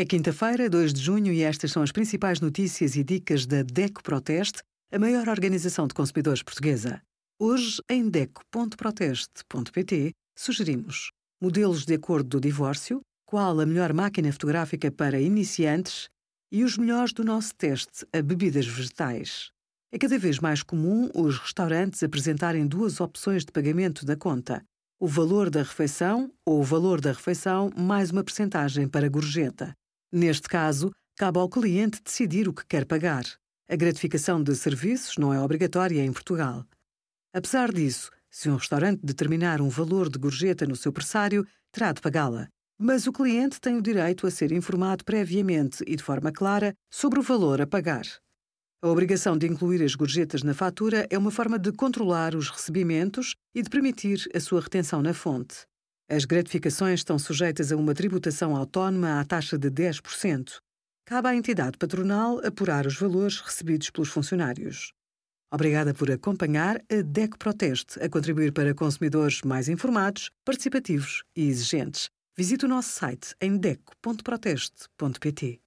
É quinta-feira, 2 de junho, e estas são as principais notícias e dicas da DECO Proteste, a maior organização de consumidores portuguesa. Hoje, em DECO.proteste.pt, sugerimos modelos de acordo do divórcio, qual a melhor máquina fotográfica para iniciantes e os melhores do nosso teste a bebidas vegetais. É cada vez mais comum os restaurantes apresentarem duas opções de pagamento da conta: o valor da refeição ou o valor da refeição mais uma percentagem para gorjeta. Neste caso, cabe ao cliente decidir o que quer pagar. A gratificação de serviços não é obrigatória em Portugal. Apesar disso, se um restaurante determinar um valor de gorjeta no seu pressário, terá de pagá-la. Mas o cliente tem o direito a ser informado previamente e de forma clara sobre o valor a pagar. A obrigação de incluir as gorjetas na fatura é uma forma de controlar os recebimentos e de permitir a sua retenção na fonte. As gratificações estão sujeitas a uma tributação autónoma à taxa de 10%. Cabe à entidade patronal apurar os valores recebidos pelos funcionários. Obrigada por acompanhar a DEC Proteste a contribuir para consumidores mais informados, participativos e exigentes. Visite o nosso site em deco.proteste.pt.